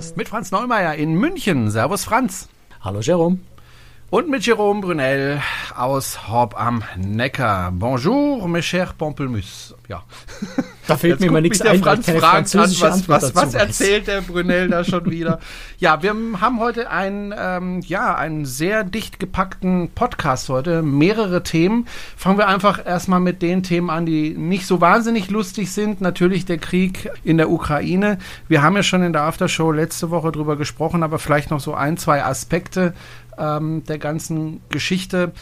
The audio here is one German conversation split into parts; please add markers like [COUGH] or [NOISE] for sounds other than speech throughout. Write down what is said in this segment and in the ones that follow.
Podcast. Mit Franz Neumeier in München. Servus Franz. Hallo Jerome. Und mit Jerome Brunel aus Horb am Neckar. Bonjour, mes chers Pamplemousse. Ja. Da fehlt Jetzt mir mal nichts ein, Franz fragt an, was, was, was erzählt der Brunel da schon wieder? Ja, wir haben heute einen, ähm, ja, einen sehr dicht gepackten Podcast heute. Mehrere Themen. Fangen wir einfach erstmal mit den Themen an, die nicht so wahnsinnig lustig sind. Natürlich der Krieg in der Ukraine. Wir haben ja schon in der Aftershow letzte Woche drüber gesprochen, aber vielleicht noch so ein, zwei Aspekte ähm, der ganzen Geschichte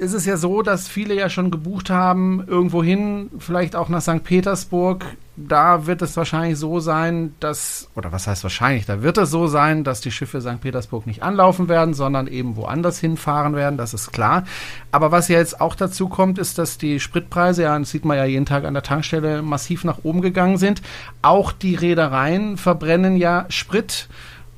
ist es ja so, dass viele ja schon gebucht haben, irgendwo hin, vielleicht auch nach St. Petersburg. Da wird es wahrscheinlich so sein, dass, oder was heißt wahrscheinlich, da wird es so sein, dass die Schiffe St. Petersburg nicht anlaufen werden, sondern eben woanders hinfahren werden, das ist klar. Aber was ja jetzt auch dazu kommt, ist, dass die Spritpreise, ja, das sieht man ja jeden Tag an der Tankstelle, massiv nach oben gegangen sind. Auch die Reedereien verbrennen ja Sprit.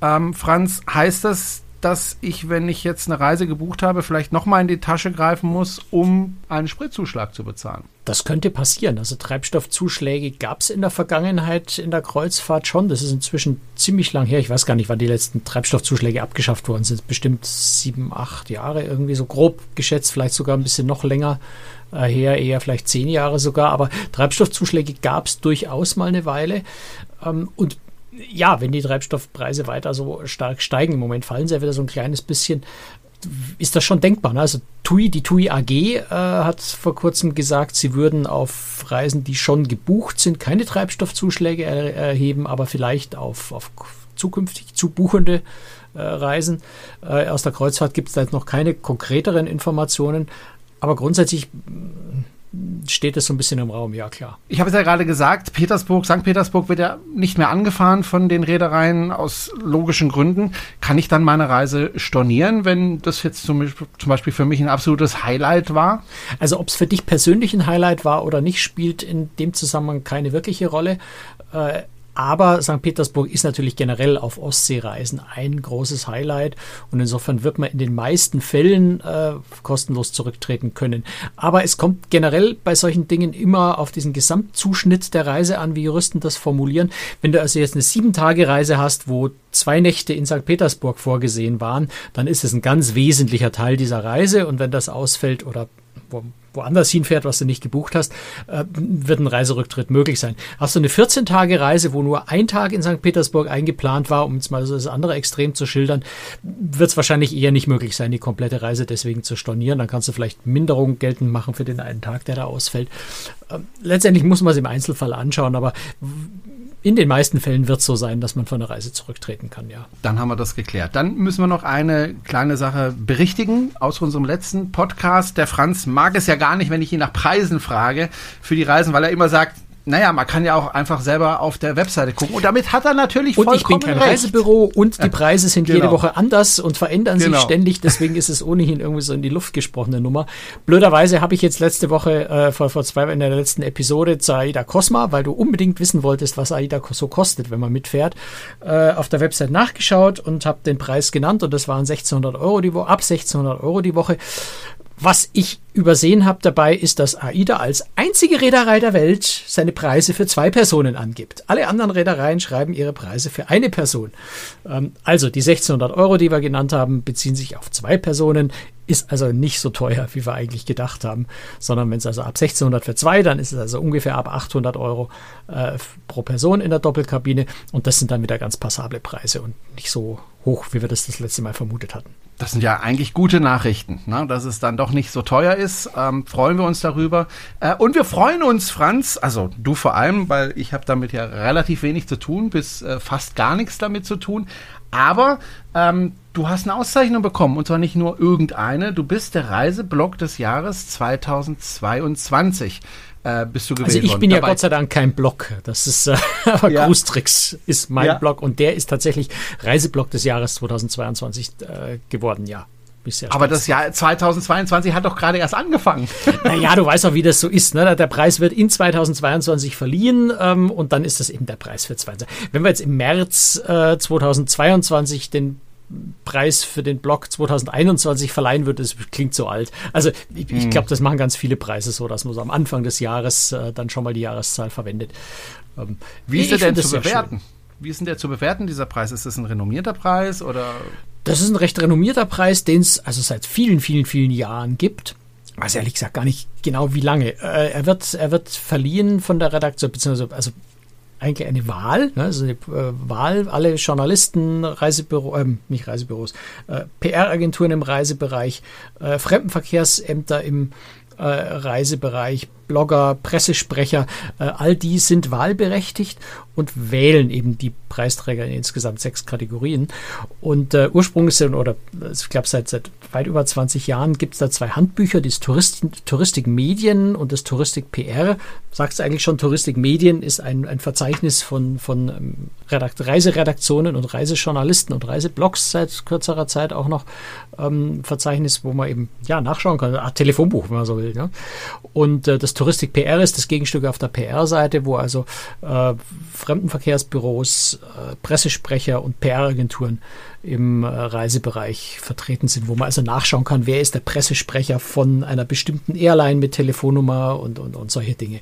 Ähm, Franz, heißt das, dass ich, wenn ich jetzt eine Reise gebucht habe, vielleicht nochmal in die Tasche greifen muss, um einen Spritzuschlag zu bezahlen. Das könnte passieren. Also Treibstoffzuschläge gab es in der Vergangenheit in der Kreuzfahrt schon. Das ist inzwischen ziemlich lang her. Ich weiß gar nicht, wann die letzten Treibstoffzuschläge abgeschafft worden sind. Bestimmt sieben, acht Jahre irgendwie so grob geschätzt, vielleicht sogar ein bisschen noch länger äh, her, eher vielleicht zehn Jahre sogar. Aber Treibstoffzuschläge gab es durchaus mal eine Weile. Ähm, und ja, wenn die Treibstoffpreise weiter so stark steigen, im Moment fallen sie ja wieder so ein kleines bisschen, ist das schon denkbar. Ne? Also TUI, die TUI AG äh, hat vor kurzem gesagt, sie würden auf Reisen, die schon gebucht sind, keine Treibstoffzuschläge er erheben, aber vielleicht auf, auf zukünftig zu buchende äh, Reisen. Äh, aus der Kreuzfahrt gibt es da jetzt noch keine konkreteren Informationen, aber grundsätzlich steht es so ein bisschen im Raum, ja klar. Ich habe es ja gerade gesagt, Petersburg, St. Petersburg wird ja nicht mehr angefahren von den Reedereien aus logischen Gründen. Kann ich dann meine Reise stornieren, wenn das jetzt zum, Beispiel für mich ein absolutes Highlight war? Also ob es für dich persönlich ein Highlight war oder nicht, spielt in dem Zusammenhang keine wirkliche Rolle. Äh, aber St. Petersburg ist natürlich generell auf Ostseereisen ein großes Highlight und insofern wird man in den meisten Fällen äh, kostenlos zurücktreten können. Aber es kommt generell bei solchen Dingen immer auf diesen Gesamtzuschnitt der Reise an, wie Juristen das formulieren. Wenn du also jetzt eine Sieben-Tage-Reise hast, wo zwei Nächte in St. Petersburg vorgesehen waren, dann ist es ein ganz wesentlicher Teil dieser Reise und wenn das ausfällt oder wo, woanders hinfährt, was du nicht gebucht hast, äh, wird ein Reiserücktritt möglich sein. Hast du eine 14-Tage-Reise, wo nur ein Tag in St. Petersburg eingeplant war, um jetzt mal so das andere Extrem zu schildern, wird es wahrscheinlich eher nicht möglich sein, die komplette Reise deswegen zu stornieren. Dann kannst du vielleicht Minderung geltend machen für den einen Tag, der da ausfällt. Äh, letztendlich muss man es im Einzelfall anschauen, aber in den meisten Fällen wird es so sein, dass man von der Reise zurücktreten kann, ja. Dann haben wir das geklärt. Dann müssen wir noch eine kleine Sache berichtigen aus unserem letzten Podcast. Der Franz mag es ja gar nicht, wenn ich ihn nach Preisen frage für die Reisen, weil er immer sagt, naja, man kann ja auch einfach selber auf der Webseite gucken. Und damit hat er natürlich Und ich bin kein recht. Reisebüro und die Preise sind Genau. jede Woche anders und verändern Genau. sich ständig. Deswegen ist es ohnehin irgendwie so in die Luft gesprochene Nummer. Blöderweise habe ich jetzt letzte Woche, äh, vor, vor zwei, in der letzten Episode zu AIDA Cosma, weil du unbedingt wissen wolltest, was AIDA so kostet, wenn man mitfährt, äh, auf der Website nachgeschaut und habe den Preis genannt und das waren 1600 Euro die Woche, ab 1600 Euro die Woche. Was ich übersehen habe dabei, ist, dass AIDA als einzige Reederei der Welt seine Preise für zwei Personen angibt. Alle anderen Reedereien schreiben ihre Preise für eine Person. Ähm, also die 1600 Euro, die wir genannt haben, beziehen sich auf zwei Personen, ist also nicht so teuer, wie wir eigentlich gedacht haben, sondern wenn es also ab 1600 für zwei, dann ist es also ungefähr ab 800 Euro äh, pro Person in der Doppelkabine und das sind dann wieder ganz passable Preise und nicht so hoch, wie wir das das letzte Mal vermutet hatten. Das sind ja eigentlich gute Nachrichten, ne? dass es dann doch nicht so teuer ist. Ähm, freuen wir uns darüber. Äh, und wir freuen uns, Franz, also du vor allem, weil ich habe damit ja relativ wenig zu tun, bis äh, fast gar nichts damit zu tun. Aber ähm, du hast eine Auszeichnung bekommen und zwar nicht nur irgendeine. Du bist der Reiseblog des Jahres 2022. Äh, bist du gewählt Also ich bin ja Dabei- Gott sei Dank kein Blog. Das ist äh, [LAUGHS] aber Ja. Cruise-Tricks ist mein Ja. Blog und der ist tatsächlich Reiseblog des Jahres 2022 äh, geworden, ja. Aber das Jahr 2022 hat doch gerade erst angefangen. [LAUGHS] Naja, du weißt auch, wie das so ist. Ne? Der Preis wird in 2022 verliehen ähm, und dann ist das eben der Preis für 2022. Wenn wir jetzt im März äh, 2022 den Preis für den Blog 2021 verleihen würden, das klingt so alt. Also ich, ich glaube, das machen ganz viele Preise so, dass man so am Anfang des Jahres äh, dann schon mal die Jahreszahl verwendet. Ähm, Wie ist er denn zu bewerten? Wie ist denn der zu bewerten, dieser Preis? Ist das ein renommierter Preis oder? Das ist ein recht renommierter Preis, den es also seit vielen, vielen, vielen Jahren gibt. weiß ehrlich gesagt gar nicht genau wie lange. Äh, er wird, er wird verliehen von der Redaktion, beziehungsweise also eigentlich eine Wahl, ne? also eine äh, Wahl, alle Journalisten, Reisebüro, äh, nicht Reisebüros, äh, PR-Agenturen im Reisebereich, äh, Fremdenverkehrsämter im äh, Reisebereich, Blogger, Pressesprecher, äh, all die sind wahlberechtigt und wählen eben die Preisträger in insgesamt sechs Kategorien. Und äh, ursprünglich sind, oder ich glaube seit, seit weit über 20 Jahren gibt es da zwei Handbücher, das Touristik, Touristik Medien und das Touristik PR. Sagst du eigentlich schon, Touristik Medien ist ein, ein Verzeichnis von, von ähm, Redakt Reiseredaktionen und Reisejournalisten und Reiseblogs seit kürzerer Zeit auch noch ähm, Verzeichnis, wo man eben ja nachschauen kann, Art Telefonbuch, wenn man so will. Ja? Und äh, das Touristik PR ist das Gegenstück auf der PR-Seite, wo also äh, Fremdenverkehrsbüros, äh, Pressesprecher und PR-Agenturen im äh, Reisebereich vertreten sind, wo man also nachschauen kann, wer ist der Pressesprecher von einer bestimmten Airline mit Telefonnummer und, und, und solche Dinge.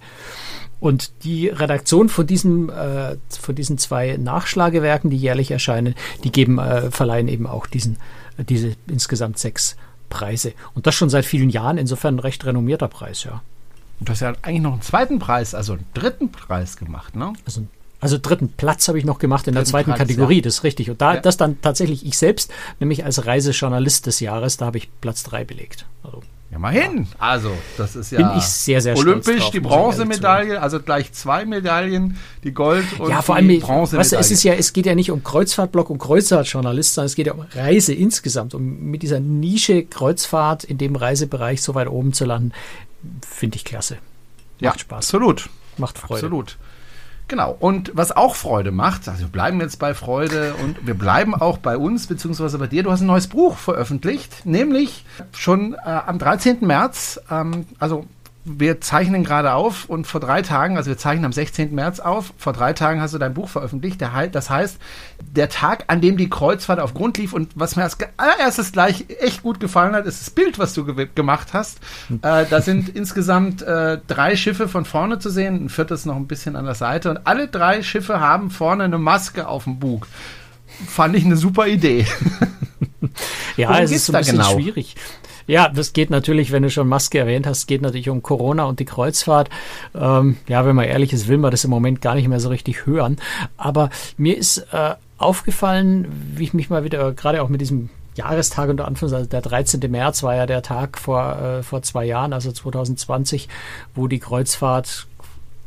Und die Redaktion von diesem, äh, von diesen zwei Nachschlagewerken, die jährlich erscheinen, die geben, äh, verleihen eben auch diesen, äh, diese insgesamt sechs Preise. Und das schon seit vielen Jahren, insofern ein recht renommierter Preis, ja. Und du hast ja eigentlich noch einen zweiten Preis, also einen dritten Preis gemacht, ne? Also also dritten Platz habe ich noch gemacht in dritten der zweiten Preis, Kategorie, ja. das ist richtig. Und da ja. das dann tatsächlich ich selbst, nämlich als Reisejournalist des Jahres, da habe ich Platz drei belegt. Also, ja, mal hin. Ja. Also, das ist ja Bin ich sehr, sehr olympisch, drauf, die Bronzemedaille, also gleich zwei Medaillen, die Gold und ja, vor allem, die Bronzemedaille. Weißt du, es ist ja, es geht ja nicht um Kreuzfahrtblock und Kreuzfahrtjournalist, sondern es geht ja um Reise insgesamt, um mit dieser Nische Kreuzfahrt in dem Reisebereich so weit oben zu landen, finde ich klasse. Macht ja, Spaß. Absolut. Macht Freude. Absolut. Genau. Und was auch Freude macht, also wir bleiben jetzt bei Freude und wir bleiben auch bei uns, beziehungsweise bei dir. Du hast ein neues Buch veröffentlicht, nämlich schon äh, am 13. März, ähm, also wir zeichnen gerade auf und vor drei Tagen, also wir zeichnen am 16. März auf, vor drei Tagen hast du dein Buch veröffentlicht. das heißt, der Tag, an dem die Kreuzfahrt auf Grund lief und was mir als allererstes gleich echt gut gefallen hat, ist das Bild, was du ge gemacht hast. Hm. Äh, da sind [LAUGHS] insgesamt äh, drei Schiffe von vorne zu sehen, ein viertes noch ein bisschen an der Seite und alle drei Schiffe haben vorne eine Maske auf dem Bug. Fand ich eine super Idee. [LAUGHS] ja, Worum es ist so ein bisschen genau? schwierig. Ja, das geht natürlich, wenn du schon Maske erwähnt hast, geht natürlich um Corona und die Kreuzfahrt. Ähm, ja, wenn man ehrlich ist, will man das im Moment gar nicht mehr so richtig hören. Aber mir ist äh, aufgefallen, wie ich mich mal wieder gerade auch mit diesem Jahrestag unter Anführungszeichen, also der 13. März war ja der Tag vor, äh, vor zwei Jahren, also 2020, wo die Kreuzfahrt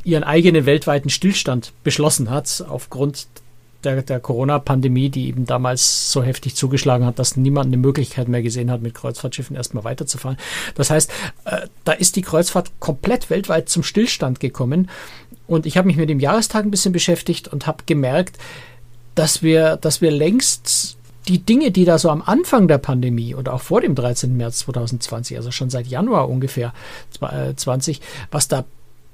ihren eigenen weltweiten Stillstand beschlossen hat, aufgrund der, der Corona-Pandemie, die eben damals so heftig zugeschlagen hat, dass niemand eine Möglichkeit mehr gesehen hat, mit Kreuzfahrtschiffen erstmal weiterzufahren. Das heißt, äh, da ist die Kreuzfahrt komplett weltweit zum Stillstand gekommen. Und ich habe mich mit dem Jahrestag ein bisschen beschäftigt und habe gemerkt, dass wir, dass wir längst die Dinge, die da so am Anfang der Pandemie und auch vor dem 13. März 2020, also schon seit Januar ungefähr 20, was da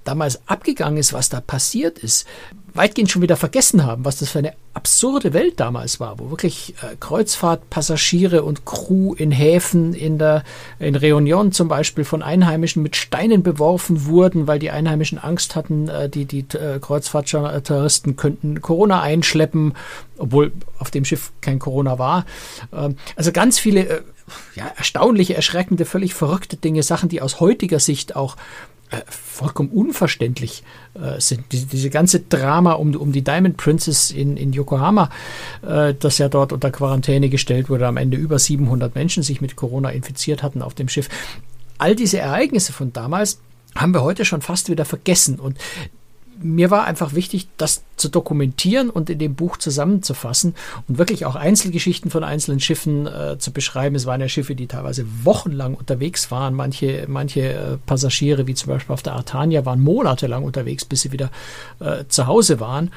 damals abgegangen ist, was da passiert ist, weitgehend schon wieder vergessen haben, was das für eine absurde Welt damals war, wo wirklich äh, Kreuzfahrtpassagiere und Crew in Häfen in der in Reunion zum Beispiel von Einheimischen mit Steinen beworfen wurden, weil die Einheimischen Angst hatten, äh, die die äh, Kreuzfahrttouristen könnten Corona einschleppen, obwohl auf dem Schiff kein Corona war. Ähm, also ganz viele äh, ja, erstaunliche, erschreckende, völlig verrückte Dinge, Sachen, die aus heutiger Sicht auch äh, vollkommen unverständlich äh, sind. Die, diese ganze Drama um, um die Diamond Princess in, in Yokohama, äh, das ja dort unter Quarantäne gestellt wurde, am Ende über 700 Menschen sich mit Corona infiziert hatten auf dem Schiff. All diese Ereignisse von damals haben wir heute schon fast wieder vergessen. Und mir war einfach wichtig, das zu dokumentieren und in dem Buch zusammenzufassen und wirklich auch Einzelgeschichten von einzelnen Schiffen äh, zu beschreiben. Es waren ja Schiffe, die teilweise wochenlang unterwegs waren. Manche, manche äh, Passagiere, wie zum Beispiel auf der Artania, waren monatelang unterwegs, bis sie wieder äh, zu Hause waren.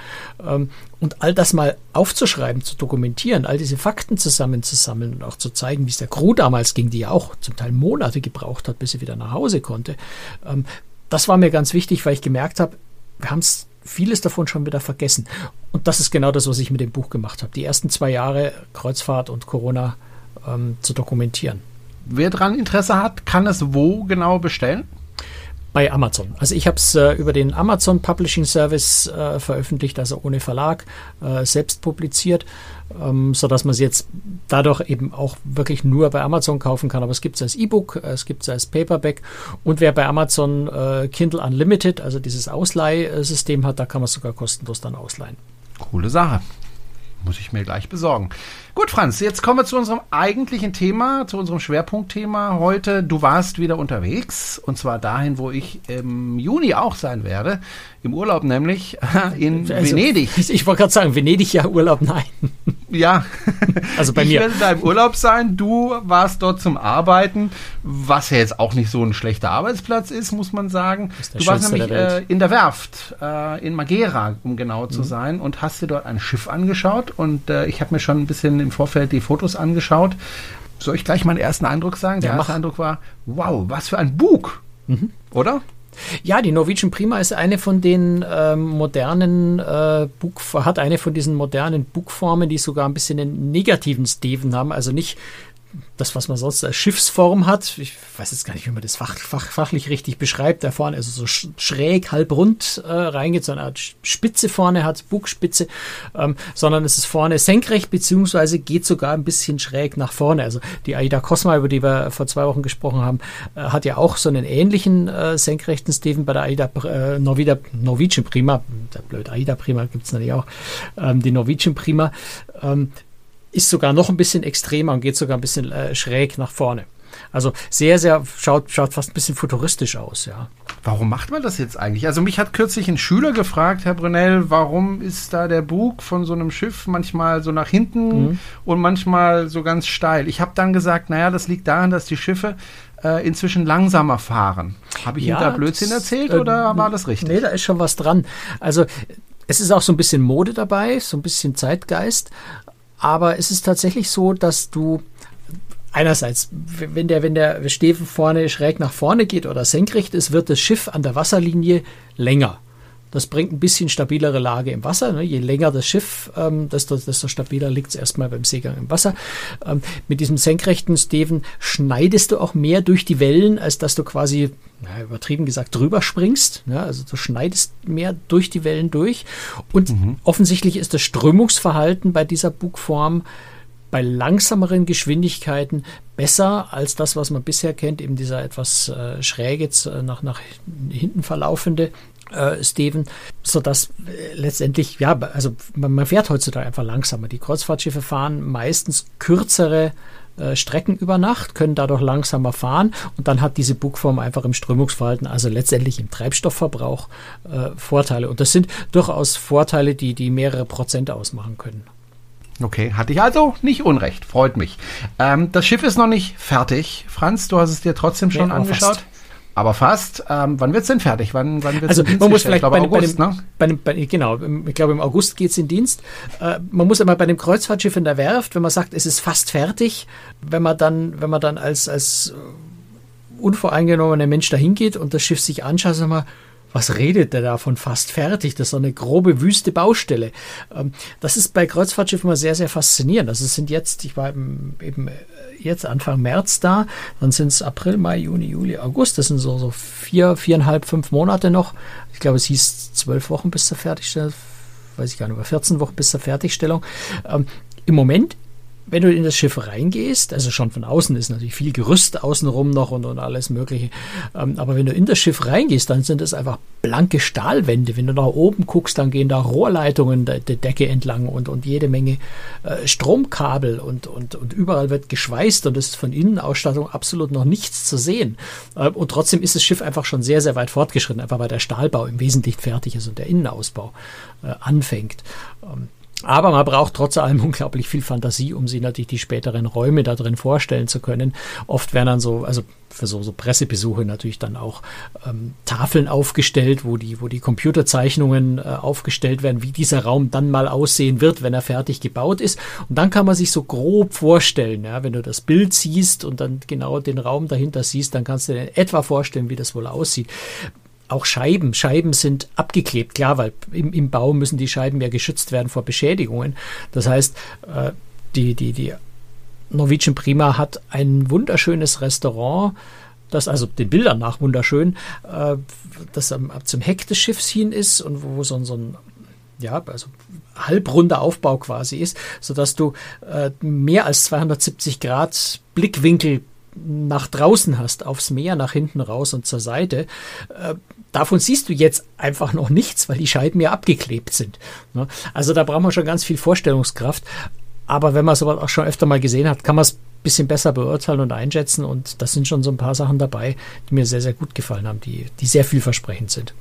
Ähm, und all das mal aufzuschreiben, zu dokumentieren, all diese Fakten zusammenzusammeln und auch zu zeigen, wie es der Crew damals ging, die ja auch zum Teil Monate gebraucht hat, bis sie wieder nach Hause konnte. Ähm, das war mir ganz wichtig, weil ich gemerkt habe, wir haben vieles davon schon wieder vergessen. Und das ist genau das, was ich mit dem Buch gemacht habe. Die ersten zwei Jahre Kreuzfahrt und Corona ähm, zu dokumentieren. Wer daran Interesse hat, kann es wo genau bestellen? Bei Amazon. Also ich habe es äh, über den Amazon Publishing Service äh, veröffentlicht, also ohne Verlag, äh, selbst publiziert, ähm, sodass man es jetzt dadurch eben auch wirklich nur bei Amazon kaufen kann. Aber es gibt es als E-Book, es gibt es als Paperback und wer bei Amazon äh, Kindle Unlimited, also dieses Ausleihsystem hat, da kann man es sogar kostenlos dann ausleihen. Coole Sache. Muss ich mir gleich besorgen. Gut, Franz, jetzt kommen wir zu unserem eigentlichen Thema, zu unserem Schwerpunktthema heute. Du warst wieder unterwegs und zwar dahin, wo ich im Juni auch sein werde. Im Urlaub nämlich in also, Venedig. [LAUGHS] Ich wollte gerade sagen, Venedig ja Urlaub, nein. [LAUGHS] Ja, also bei ich mir. Ich werde da im Urlaub sein. Du warst dort zum Arbeiten, was ja jetzt auch nicht so ein schlechter Arbeitsplatz ist, muss man sagen. Du warst nämlich äh, in der Werft, äh, in Magera, um genau zu mhm. sein, und hast dir dort ein Schiff angeschaut. Und äh, ich habe mir schon ein bisschen im Vorfeld die Fotos angeschaut. Soll ich gleich meinen ersten Eindruck sagen? Der ja, erste Eindruck war, wow, was für ein Bug, mhm. oder? Ja, die Norwegian Prima ist eine von den ähm, modernen äh, Bug, hat eine von diesen modernen Bugformen, die sogar ein bisschen einen negativen Steven haben. Also nicht das, was man sonst als Schiffsform hat. Ich weiß jetzt gar nicht, wie man das fach, fach, fachlich richtig beschreibt. Da vorne also so schräg, halb rund äh, reingeht, so eine Art Spitze vorne hat, Bugspitze, ähm, sondern es ist vorne senkrecht, beziehungsweise geht sogar ein bisschen schräg nach vorne. Also die Aida Cosma, über die wir vor zwei Wochen gesprochen haben, äh, hat ja auch so einen ähnlichen äh, senkrechten Steven bei der Aida äh, Norvida, Norwegian Prima. Der blöd Aida Prima gibt es natürlich auch. Ähm, die Norwegian Prima. Ähm, ist sogar noch ein bisschen extremer und geht sogar ein bisschen äh, schräg nach vorne. Also sehr, sehr, schaut, schaut fast ein bisschen futuristisch aus, ja. Warum macht man das jetzt eigentlich? Also mich hat kürzlich ein Schüler gefragt, Herr Brunel, warum ist da der Bug von so einem Schiff manchmal so nach hinten mhm. und manchmal so ganz steil? Ich habe dann gesagt, naja, das liegt daran, dass die Schiffe äh, inzwischen langsamer fahren. Habe ich ja, Ihnen da Blödsinn das, erzählt äh, oder war das richtig? Nee, da ist schon was dran. Also es ist auch so ein bisschen Mode dabei, so ein bisschen Zeitgeist. Aber es ist tatsächlich so, dass du einerseits, wenn der, wenn der Steven vorne schräg nach vorne geht oder senkrecht ist, wird das Schiff an der Wasserlinie länger. Das bringt ein bisschen stabilere Lage im Wasser. Ne? Je länger das Schiff, ähm, desto, desto stabiler liegt es erstmal beim Seegang im Wasser. Ähm, mit diesem senkrechten Steven schneidest du auch mehr durch die Wellen, als dass du quasi, na, übertrieben gesagt, drüber springst. Ja? Also du schneidest mehr durch die Wellen durch. Und mhm. offensichtlich ist das Strömungsverhalten bei dieser Bugform bei langsameren Geschwindigkeiten besser als das, was man bisher kennt, eben dieser etwas äh, schräge, nach, nach hinten verlaufende äh, Steven, sodass äh, letztendlich, ja, also man, man, fährt heutzutage einfach langsamer. Die Kreuzfahrtschiffe fahren meistens kürzere äh, Strecken über Nacht, können dadurch langsamer fahren und dann hat diese Bugform einfach im Strömungsverhalten, also letztendlich im Treibstoffverbrauch, äh, Vorteile. Und das sind durchaus Vorteile, die, die mehrere Prozent ausmachen können. Okay, hatte ich also nicht unrecht. Freut mich. Ähm, das Schiff ist noch nicht fertig. Franz, du hast es dir trotzdem schon nee, angeschaut. Fast. Aber fast. Ähm, wann wird's denn fertig? Wann, wann wird's also man muss vielleicht glaube, bei, August, bei, dem, ne? bei, dem, bei genau, ich glaube im August geht's in Dienst. Äh, man muss immer bei dem Kreuzfahrtschiff in der Werft, wenn man sagt, es ist fast fertig, wenn man dann, wenn man dann als als unvoreingenommener Mensch dahin geht und das Schiff sich anschaut, sagt man, was redet der da von fast fertig? Das ist so eine grobe wüste Baustelle. Ähm, das ist bei Kreuzfahrtschiffen immer sehr, sehr faszinierend. Also es sind jetzt, ich war eben, eben jetzt Anfang März da, dann sind es April, Mai, Juni, Juli, August. Das sind so, so vier, viereinhalb, fünf Monate noch. Ich glaube, es hieß zwölf Wochen bis zur Fertigstellung weiß ich gar nicht, über 14 Wochen bis zur Fertigstellung. Ähm, Im Moment wenn du in das Schiff reingehst, also schon von außen ist natürlich viel Gerüst außenrum noch und, und alles Mögliche, ähm, aber wenn du in das Schiff reingehst, dann sind es einfach blanke Stahlwände. Wenn du nach oben guckst, dann gehen da Rohrleitungen der, der Decke entlang und, und jede Menge äh, Stromkabel und, und, und überall wird geschweißt und es ist von Innenausstattung absolut noch nichts zu sehen. Äh, und trotzdem ist das Schiff einfach schon sehr, sehr weit fortgeschritten, einfach weil der Stahlbau im Wesentlichen fertig ist und der Innenausbau äh, anfängt. Ähm, aber man braucht trotz allem [LAUGHS] unglaublich viel Fantasie, um sich natürlich die späteren Räume da drin vorstellen zu können. Oft werden dann so, also für so, so Pressebesuche natürlich dann auch ähm, Tafeln aufgestellt, wo die, wo die Computerzeichnungen äh, aufgestellt werden, wie dieser Raum dann mal aussehen wird, wenn er fertig gebaut ist. Und dann kann man sich so grob vorstellen, ja, wenn du das Bild siehst und dann genau den Raum dahinter siehst, dann kannst du dir etwa vorstellen, wie das wohl aussieht auch Scheiben. Scheiben sind abgeklebt, klar, weil im, im Bau müssen die Scheiben ja geschützt werden vor Beschädigungen. Das heißt, äh, die, die, die Norwegian Prima hat ein wunderschönes Restaurant das also den Bildern nach wunderschön, äh, das am, zum Heck des Schiffs hin ist und wo so, so ein ja, also halbrunder Aufbau quasi ist, sodass du äh, mehr als 270 Grad Blickwinkel nach draußen hast, aufs Meer, nach hinten raus und zur Seite. Davon siehst du jetzt einfach noch nichts, weil die Scheiben ja abgeklebt sind. Ne? Also da braucht man schon ganz viel Vorstellungskraft. Aber wenn man sowas auch schon öfter mal gesehen hat, kann man es ein bisschen besser beurteilen und einschätzen. Und das sind schon so ein paar Sachen dabei, die mir sehr, sehr gut gefallen haben, die, die sehr vielversprechend sind.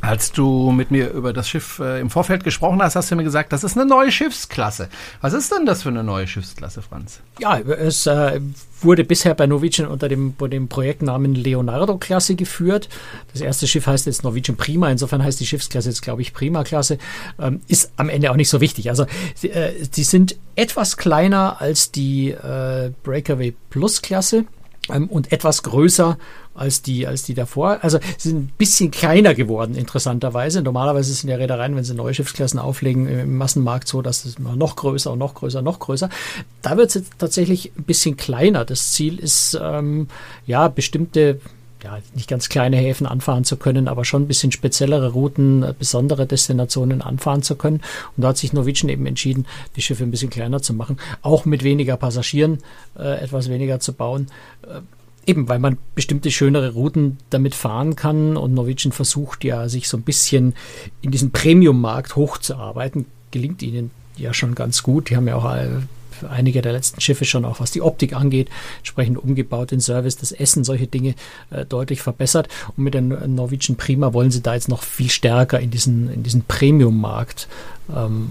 Als du mit mir über das Schiff äh, im Vorfeld gesprochen hast, hast du mir gesagt, das ist eine neue Schiffsklasse. Was ist denn das für eine neue Schiffsklasse, Franz? Ja, es äh, wurde bisher bei Norwegian unter dem, dem Projektnamen Leonardo-Klasse geführt. Das erste Schiff heißt jetzt Norwegian Prima, insofern heißt die Schiffsklasse jetzt, glaube ich, Prima-Klasse. Ähm, ist am Ende auch nicht so wichtig. Also, äh, die sind etwas kleiner als die äh, Breakaway Plus-Klasse ähm, und etwas größer als die, als die davor. Also sie sind ein bisschen kleiner geworden, interessanterweise. Normalerweise sind ja Reedereien, wenn sie neue Schiffsklassen auflegen, im Massenmarkt so, dass es noch größer und noch größer, noch größer. Da wird es jetzt tatsächlich ein bisschen kleiner. Das Ziel ist, ähm, ja, bestimmte ja, nicht ganz kleine Häfen anfahren zu können, aber schon ein bisschen speziellere Routen, äh, besondere Destinationen anfahren zu können. Und da hat sich Norwegian eben entschieden, die Schiffe ein bisschen kleiner zu machen, auch mit weniger Passagieren äh, etwas weniger zu bauen. Äh, Eben, weil man bestimmte schönere Routen damit fahren kann und Norwegian versucht ja, sich so ein bisschen in diesen Premium-Markt hochzuarbeiten. Gelingt ihnen ja schon ganz gut. Die haben ja auch einige der letzten Schiffe schon auch, was die Optik angeht, entsprechend umgebaut, den Service, das Essen, solche Dinge äh, deutlich verbessert. Und mit den Norwegian Prima wollen sie da jetzt noch viel stärker in diesen, in diesen Premium-Markt ähm,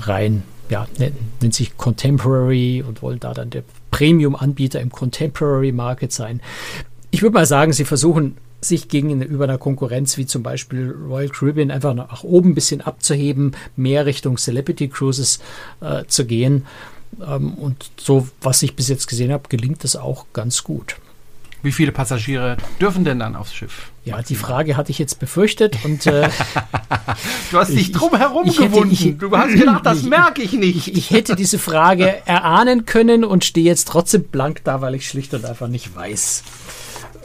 rein ja, nennt sich Contemporary und wollen da dann der Premium-Anbieter im Contemporary Market sein. Ich würde mal sagen, sie versuchen sich gegenüber einer Konkurrenz wie zum Beispiel Royal Caribbean einfach nach oben ein bisschen abzuheben, mehr Richtung Celebrity Cruises äh, zu gehen. Ähm, und so, was ich bis jetzt gesehen habe, gelingt das auch ganz gut. Wie viele Passagiere dürfen denn dann aufs Schiff? Ja, die Frage hatte ich jetzt befürchtet und äh, [LAUGHS] du hast dich drum herum ich, gewunden. Ich, du hast [CLEARS THROAT] gedacht, das merke ich nicht. Ich, ich, hätte diese Frage [LAUGHS] erahnen können und stehe jetzt trotzdem blank da, weil ich schlicht und einfach nicht weiß.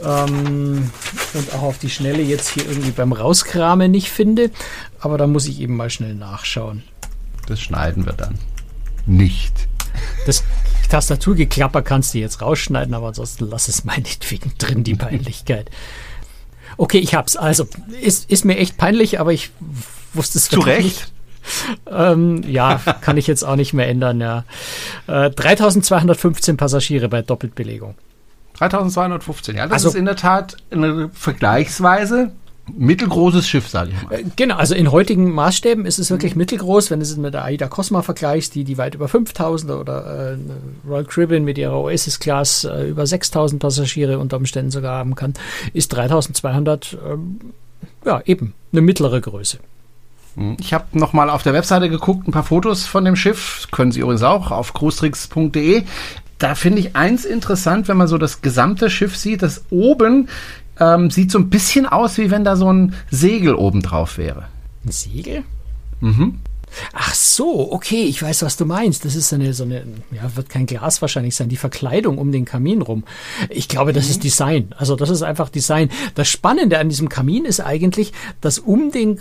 Ähm, und auch auf die Schnelle jetzt hier irgendwie beim Rauskramen nicht finde. Aber da muss ich eben mal schnell nachschauen. Das schneiden wir dann. Nicht. Das Tastaturgeklapper kannst du jetzt rausschneiden, aber ansonsten lass es meinetwegen [LAUGHS] drin, die Peinlichkeit. Okay, ich hab's. Also, ist, ist mir echt peinlich, aber ich wusste es Zu Recht. Nicht. Ähm, ja, kann ich jetzt auch nicht mehr ändern, ja. Äh, 3215 Passagiere bei Doppeltbelegung. 3215, ja, das also, ist in der Tat eine vergleichsweise mittelgroßes Schiff, sage ich mal. Äh, genau, also in heutigen Maßstäben ist es wirklich mhm. mittelgroß, wenn du es mit der AIDA Cosma vergleichst, die, die weit über 5000 oder äh, Royal Caribbean mit ihrer Oasis Class äh, über 6000 Passagiere unter Umständen sogar haben kann, ist 3200 ähm, ja eben eine mittlere Größe. Mhm. Ich habe nochmal auf der Webseite geguckt, ein paar Fotos von dem Schiff, können Sie übrigens auch auf cruistricks.de. Da finde ich eins interessant, wenn man so das gesamte Schiff sieht, dass oben ähm, sieht so ein bisschen aus, wie wenn da so ein Segel oben drauf wäre. Ein Segel? Mhm. Ach so, okay, ich weiß, was du meinst. Das ist so eine, so eine, ja, wird kein Glas wahrscheinlich sein, die Verkleidung um den Kamin rum. Ich glaube, das mhm. ist Design. Also das ist einfach Design. Das Spannende an diesem Kamin ist eigentlich, dass um den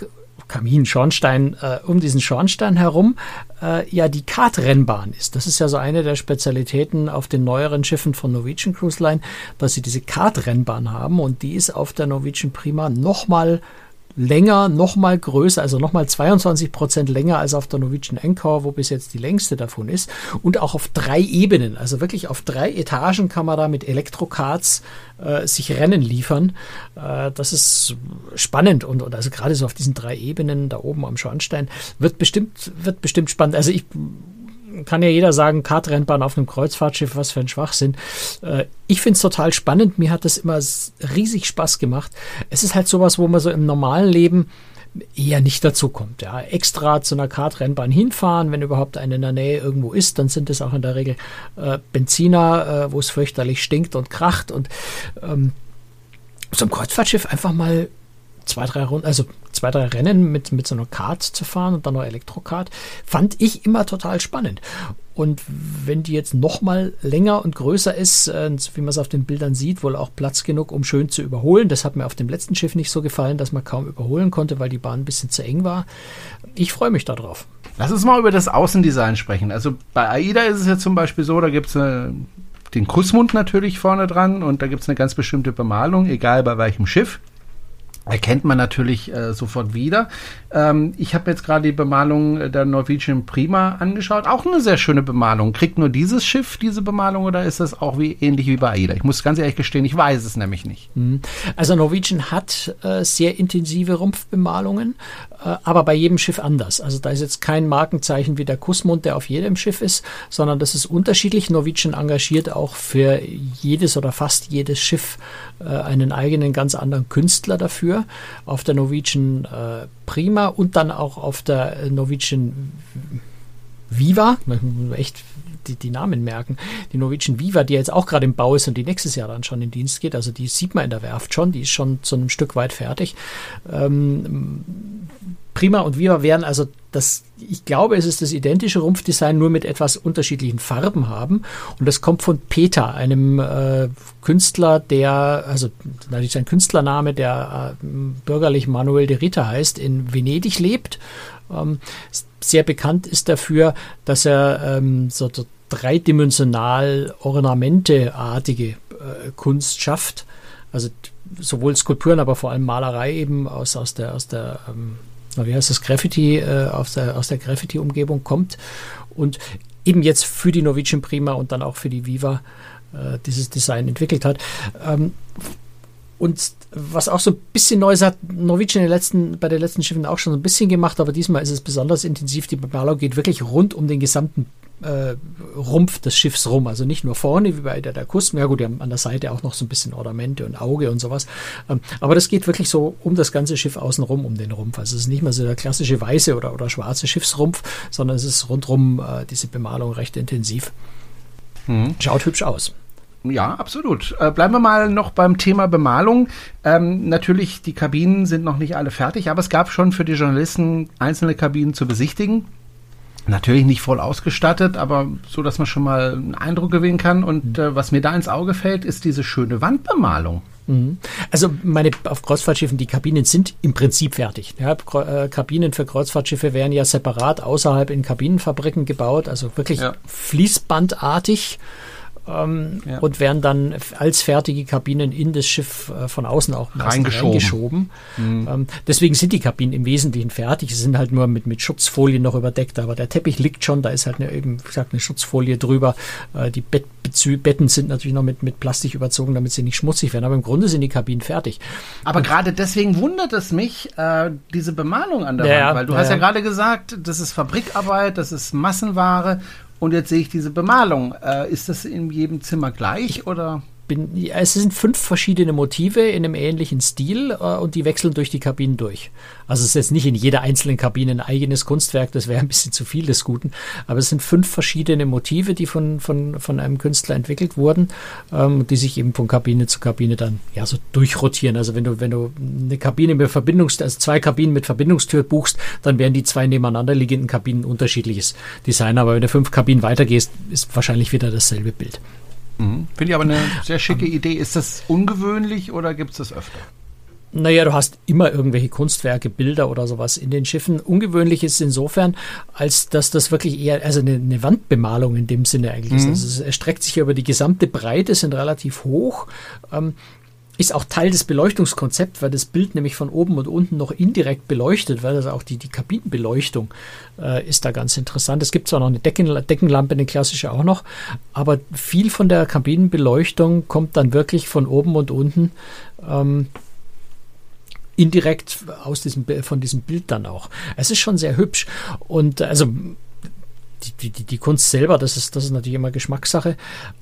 Kamin, Schornstein, äh, um diesen Schornstein herum äh, ja die Kartrennbahn ist. Das ist ja so eine der Spezialitäten auf den neueren Schiffen von Norwegian Cruise Line, dass sie diese Kartrennbahn haben und die ist auf der Norwegian Prima nochmal länger, nochmal größer, also nochmal 22 Prozent länger als auf der Norwegian Anchor, wo bis jetzt die längste davon ist. Und auch auf drei Ebenen, also wirklich auf drei Etagen kann man da mit Elektrokarts äh, sich Rennen liefern. Äh, das ist spannend und, und also gerade so auf diesen drei Ebenen da oben am Schornstein wird bestimmt, wird bestimmt spannend. Also ich kann ja jeder sagen, Kartrennbahn auf einem Kreuzfahrtschiff, was für ein Schwachsinn. Äh, ich finde es total spannend. Mir hat das immer riesig Spaß gemacht. Es ist halt sowas, wo man so im normalen Leben eher nicht dazu kommt. Ja. Extra zu einer Kartrennbahn hinfahren, wenn überhaupt eine in der Nähe irgendwo ist, dann sind es auch in der Regel äh, Benziner, äh, wo es fürchterlich stinkt und kracht und ähm, so ein Kreuzfahrtschiff einfach mal zwei, drei Runden, also zwei, drei Rennen mit, mit so einer Kart zu fahren und dann noch Elektrokart, fand ich immer total spannend. Und wenn die jetzt noch mal länger und größer ist, äh, wie man es auf den Bildern sieht, wohl auch Platz genug, um schön zu überholen. Das hat mir auf dem letzten Schiff nicht so gefallen, dass man kaum überholen konnte, weil die Bahn ein bisschen zu eng war. Ich freue mich darauf. Lass uns mal über das Außendesign sprechen. Also bei AIDA ist es ja zum Beispiel so, da gibt es äh, den Kussmund natürlich vorne dran und da gibt es eine ganz bestimmte Bemalung, egal bei welchem Schiff erkennt man natürlich äh, sofort wieder. Ähm, ich habe jetzt gerade die Bemalung der Norwegian Prima angeschaut. Auch eine sehr schöne Bemalung. Kriegt nur dieses Schiff diese Bemalung oder ist das auch wie ähnlich wie bei AIDA? Ich muss ganz ehrlich gestehen, ich weiß es nämlich nicht. Mhm. Also Norwegian hat äh, sehr intensive Rumpfbemalungen, äh, aber bei jedem Schiff anders. Also da ist jetzt kein Markenzeichen wie der Kussmund, der auf jedem Schiff ist, sondern das ist unterschiedlich. Norwegian engagiert auch für jedes oder fast jedes Schiff äh, einen eigenen ganz anderen Künstler dafür. Auf der Norwegian äh, Prima und dann auch auf der Norwegian Viva, echt die, die, Namen merken. Die Norwegian Viva, die jetzt auch gerade im Bau ist und die nächstes Jahr dann schon in Dienst geht, also die sieht man in der Werft schon, die ist schon zu einem Stück weit fertig. Ähm, Prima und Viva werden also das, ich glaube, es ist das identische Rumpfdesign, nur mit etwas unterschiedlichen Farben haben. Und das kommt von Peter, einem äh, Künstler, der, also natürlich sein Künstlername, der äh, bürgerlich Manuel de Ritter heißt, in Venedig lebt. Ähm, sehr bekannt ist dafür, dass er ähm, so, dreidimensional ornamenteartige äh, Kunst schafft. Also sowohl Skulpturen, aber vor allem Malerei eben aus, aus der, aus der ähm, wie heißt das, Graffiti, äh, aus der, aus der Graffiti-Umgebung kommt und eben jetzt für die Norwegian Prima und dann auch für die Viva äh, dieses Design entwickelt hat. Ähm, und was auch so ein bisschen Neues hat, Norwegian in den letzten, bei den letzten Schiffen auch schon ein bisschen gemacht, aber diesmal ist es besonders intensiv. Die Bemalung geht wirklich rund um den gesamten äh, Rumpf des Schiffs rum. Also nicht nur vorne, wie bei der, der Kusten. Ja gut, die haben an der Seite auch noch so ein bisschen Ornamente und Auge und sowas. Ähm, aber das geht wirklich so um das ganze Schiff außenrum, um den Rumpf. Also es ist nicht mehr so der klassische weiße oder, oder schwarze Schiffsrumpf, sondern es ist rundrum äh, diese Bemalung recht intensiv. Mhm. Schaut hübsch aus. Ja, absolut. Äh, bleiben wir mal noch beim Thema Bemalung. Ähm, natürlich, die Kabinen sind noch nicht alle fertig, aber es gab schon für die Journalisten einzelne Kabinen zu besichtigen. Natürlich nicht voll ausgestattet, aber so, dass man schon mal einen Eindruck gewinnen kann. Und äh, was mir da ins Auge fällt, ist diese schöne Wandbemalung. Mhm. Also meine auf Kreuzfahrtschiffen, die Kabinen sind im Prinzip fertig. Ja, äh, Kabinen für Kreuzfahrtschiffe werden ja separat außerhalb in Kabinenfabriken gebaut, also wirklich ja. fließbandartig ähm, ja. und werden dann als fertige Kabinen in das Schiff äh, von außen auch reingeschoben. Mhm. Ähm, deswegen sind die Kabinen im Wesentlichen fertig. Sie sind halt nur mit, mit Schutzfolie noch überdeckt, aber der Teppich liegt schon, da ist halt eine, eben, wie gesagt, eine Schutzfolie drüber. Äh, die Bett, Betten sind natürlich noch mit, mit Plastik überzogen, damit sie nicht schmutzig werden, aber im Grunde sind die Kabinen fertig. Aber und, gerade deswegen wundert es mich, äh, diese Bemalung an der ja, Wand, weil du hast ja gerade gesagt, das ist Fabrikarbeit, das ist Massenware und jetzt sehe ich diese Bemalung. Äh, ist das in jedem Zimmer gleich oder? Bin, es sind fünf verschiedene Motive in einem ähnlichen Stil äh, und die wechseln durch die Kabinen durch. Also es ist jetzt nicht in jeder einzelnen Kabine ein eigenes Kunstwerk, das wäre ein bisschen zu viel des Guten, aber es sind fünf verschiedene Motive, die von, von, von einem Künstler entwickelt wurden, ähm, die sich eben von Kabine zu Kabine dann ja so durchrotieren. Also wenn du, wenn du eine Kabine mit Verbindungstür, also zwei Kabinen mit Verbindungstür buchst, dann werden die zwei nebeneinander liegenden Kabinen unterschiedliches Design. Aber wenn du fünf Kabinen weitergehst, ist wahrscheinlich wieder dasselbe Bild. Mhm. Finde ich aber eine sehr schicke Idee. Ist das ungewöhnlich oder gibt es das öfter? Naja, du hast immer irgendwelche Kunstwerke, Bilder oder sowas in den Schiffen. Ungewöhnlich ist es insofern, als dass das wirklich eher, also eine, eine Wandbemalung in dem Sinne eigentlich ist. Mhm. Also es erstreckt sich über die gesamte Breite, sind relativ hoch. Ähm, ist auch Teil des Beleuchtungskonzepts, weil das Bild nämlich von oben und unten noch indirekt beleuchtet, weil das auch die, die Kabinenbeleuchtung äh, ist da ganz interessant. Es gibt zwar noch eine Decken, Deckenlampe, eine klassische auch noch, aber viel von der Kabinenbeleuchtung kommt dann wirklich von oben und unten. Ähm, indirekt aus diesem, von diesem Bild dann auch. Es ist schon sehr hübsch und also die, die, die Kunst selber, das ist, das ist natürlich immer Geschmackssache.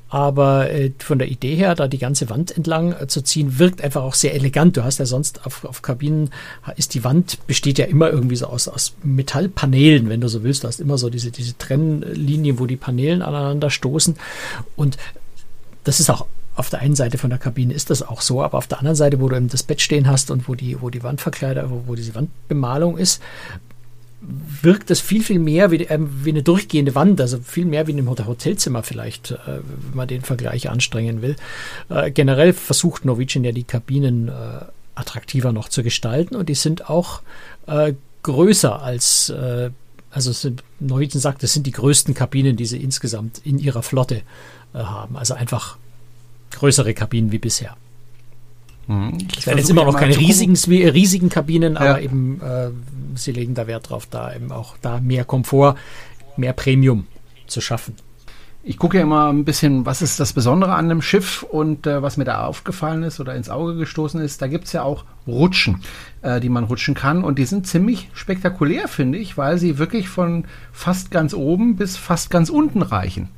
Aber äh, von der Idee her, da die ganze Wand entlang äh, zu ziehen, wirkt einfach auch sehr elegant. Du hast ja sonst auf, auf Kabinen, ist die Wand, besteht ja immer irgendwie so aus, aus Metallpaneelen, wenn du so willst. Du hast immer so diese, diese Trennlinie, wo die Paneelen aneinander stoßen. Und das ist auch auf der einen Seite von der Kabine ist das auch so, aber auf der anderen Seite, wo du eben das Bett stehen hast und wo die, wo die Wandverkleider, wo, wo diese Wandbemalung ist, wirkt das viel, viel mehr wie, äh, wie eine durchgehende Wand, also viel mehr wie in einem Hotelzimmer vielleicht, äh, wenn man den Vergleich anstrengen will. Äh, generell versucht Norwegian ja die Kabinen äh, attraktiver noch zu gestalten und die sind auch äh, größer als, äh, also sind, Norwegian sagt, das sind die größten Kabinen, die sie insgesamt in ihrer Flotte haben. Also einfach größere Kabinen wie bisher. Mhm. Ich werde jetzt immer noch keine riesigen, riesigen Kabinen, ja. aber eben äh, sie legen da Wert drauf, da eben auch da mehr Komfort, mehr Premium zu schaffen. Ich gucke ja immer ein bisschen, was ist das Besondere an einem Schiff und äh, was mir da aufgefallen ist oder ins Auge gestoßen ist. Da gibt es ja auch Rutschen, äh, die man rutschen kann und die sind ziemlich spektakulär, finde ich, weil sie wirklich von fast ganz oben bis fast ganz unten reichen.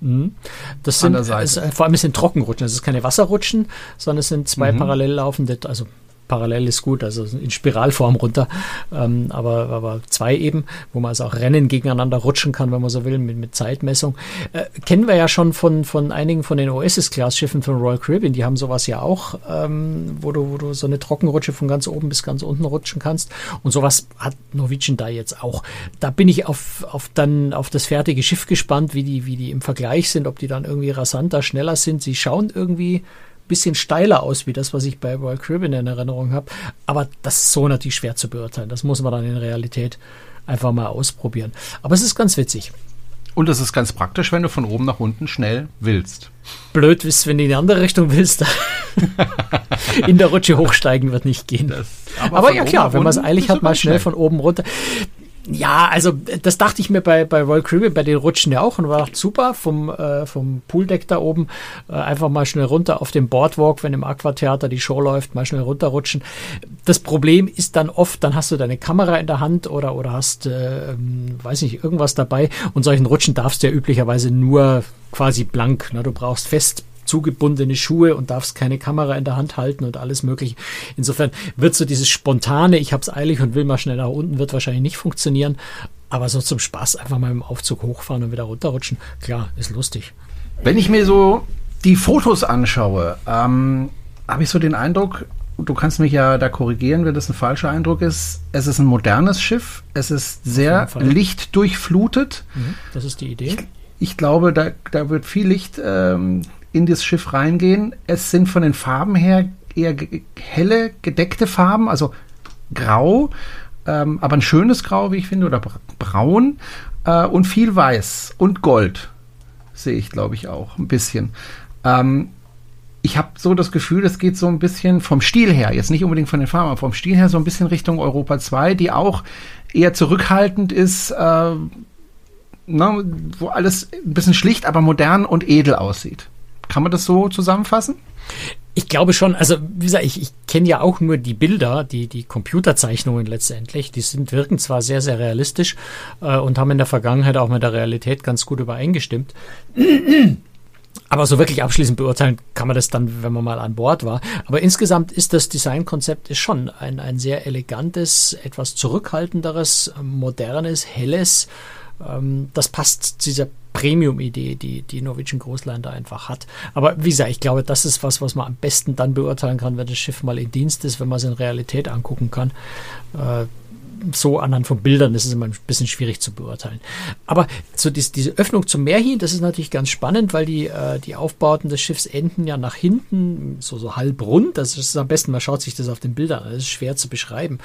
Mhm. Das sind es, vor allem es sind Trockenrutschen. Das ist keine Wasserrutschen, sondern es sind zwei mhm. parallel laufende, also parallel ist gut, also in Spiralform runter, ähm, aber, aber zwei eben, wo man also auch Rennen gegeneinander rutschen kann, wenn man so will, mit, mit Zeitmessung. Äh, kennen wir ja schon von, von einigen von den Oasis-Class-Schiffen von Royal Caribbean, die haben sowas ja auch, ähm, wo, du, wo du so eine Trockenrutsche von ganz oben bis ganz unten rutschen kannst. Und sowas hat Norwegian da jetzt auch. Da bin ich auf, auf dann auf das fertige Schiff gespannt, wie die, wie die im Vergleich sind, ob die dann irgendwie rasanter, schneller sind. Sie schauen irgendwie bisschen steiler aus, wie das, was ich bei Royal Caribbean in Erinnerung habe. Aber das ist so natürlich schwer zu beurteilen. Das muss man dann in Realität einfach mal ausprobieren. Aber es ist ganz witzig. Und es ist ganz praktisch, wenn du von oben nach unten schnell willst. Blöd ist, wenn du in die andere Richtung willst. [LAUGHS] in der Rutsche hochsteigen wird nicht gehen. Das, aber, aber ja klar, wenn man es eilig hat, mal schnell, schnell von oben runter. Ja, also das dachte ich mir bei, bei Royal Caribbean, bei den Rutschen ja auch und war super vom, äh, vom Pooldeck da oben. Äh, einfach mal schnell runter auf dem Boardwalk, wenn im Aquatheater die Show läuft, mal schnell runterrutschen. Das Problem ist dann oft, dann hast du deine Kamera in der Hand oder, oder hast, äh, weiß nicht, irgendwas dabei und solchen Rutschen darfst du ja üblicherweise nur quasi blank. Ne? Du brauchst fest zugebundene Schuhe und darfst keine Kamera in der Hand halten und alles mögliche. Insofern wird so dieses spontane, ich hab's eilig und will mal schnell nach unten, wird wahrscheinlich nicht funktionieren. Aber so zum Spaß einfach mal im Aufzug hochfahren und wieder runterrutschen, klar, ist lustig. Wenn ich mir so die Fotos anschaue, ähm, habe ich so den Eindruck, du kannst mich ja da korrigieren, wenn das ein falscher Eindruck ist. Es ist ein modernes Schiff, es ist sehr lichtdurchflutet. Mhm, das ist die Idee. Ich, ich glaube, da, da wird viel Licht ähm, in das Schiff reingehen. Es sind von den Farben her eher helle, gedeckte Farben, also grau, ähm, aber ein schönes Grau, wie ich finde, oder braun äh, und viel weiß und Gold sehe ich, glaube ich, auch ein bisschen. Ähm, ich habe so das Gefühl, es geht so ein bisschen vom Stil her, jetzt nicht unbedingt von den Farben, aber vom Stil her so ein bisschen Richtung Europa 2, die auch eher zurückhaltend ist, äh, ne, wo alles ein bisschen schlicht, aber modern und edel aussieht. Kann man das so zusammenfassen? Ich glaube schon, also wie gesagt, ich, ich kenne ja auch nur die Bilder, die, die Computerzeichnungen letztendlich, die sind, wirken zwar sehr, sehr realistisch äh, und haben in der Vergangenheit auch mit der Realität ganz gut übereingestimmt. [CLEARS THROAT] Aber so wirklich abschließend beurteilen kann man das dann, wenn man mal an Bord war. Aber insgesamt ist das Designkonzept ist schon ein, ein sehr elegantes, etwas zurückhaltenderes, modernes, helles. Ähm, das passt zu dieser Premium-Idee, die die Norwegian Großline einfach hat. Aber wie gesagt, ich glaube, das ist was, was man am besten dann beurteilen kann, wenn das Schiff mal in Dienst ist, wenn man es in Realität angucken kann. Äh, so anhand von Bildern ist immer ein bisschen schwierig zu beurteilen. Aber so dies, diese Öffnung zum Meer hin, das ist natürlich ganz spannend, weil die, äh, die Aufbauten des Schiffs enden ja nach hinten so, so halb rund. Das ist am besten, man schaut sich das auf den Bildern an. Das ist schwer zu beschreiben.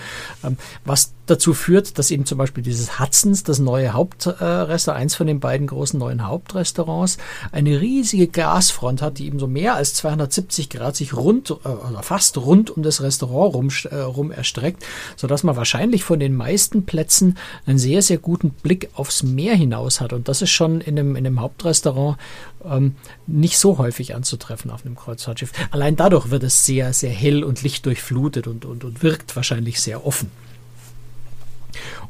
Ähm, was dazu führt, dass eben zum Beispiel dieses Hudsons, das neue Hauptrestaurant, äh, eins von den beiden großen neuen Hauptrestaurants, eine riesige Glasfront hat, die eben so mehr als 270 Grad sich rund, äh, oder fast rund um das Restaurant rum, äh, rum erstreckt, sodass man wahrscheinlich von den meisten Plätzen einen sehr, sehr guten Blick aufs Meer hinaus hat. Und das ist schon in einem, in einem Hauptrestaurant ähm, nicht so häufig anzutreffen auf einem Kreuzfahrtschiff. Allein dadurch wird es sehr, sehr hell und lichtdurchflutet und, und, und wirkt wahrscheinlich sehr offen.